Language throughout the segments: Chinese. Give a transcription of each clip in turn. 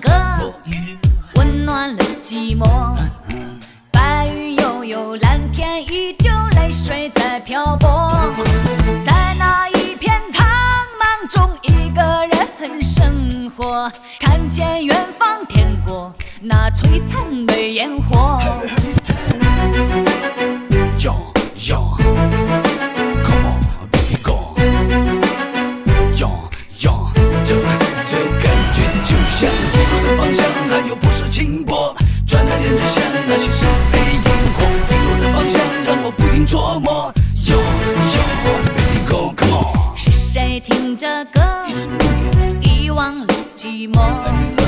哥温暖了寂寞，白云悠悠，蓝天依旧，泪水在漂泊。在那一片苍茫中，一个人生活，看见远方天国，那璀璨的烟火。听着歌遗忘了寂寞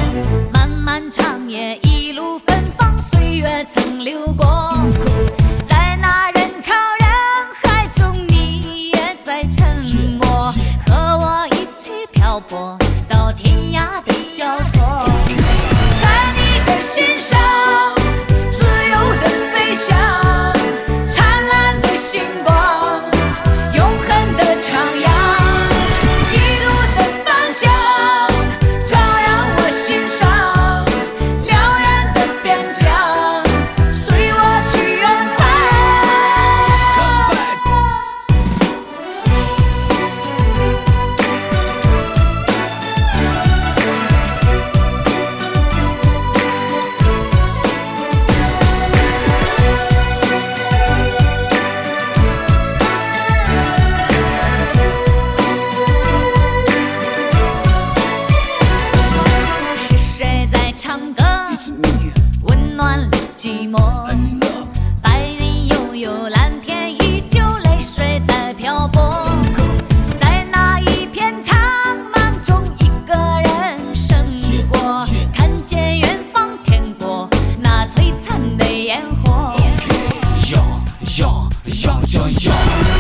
Joy, joy.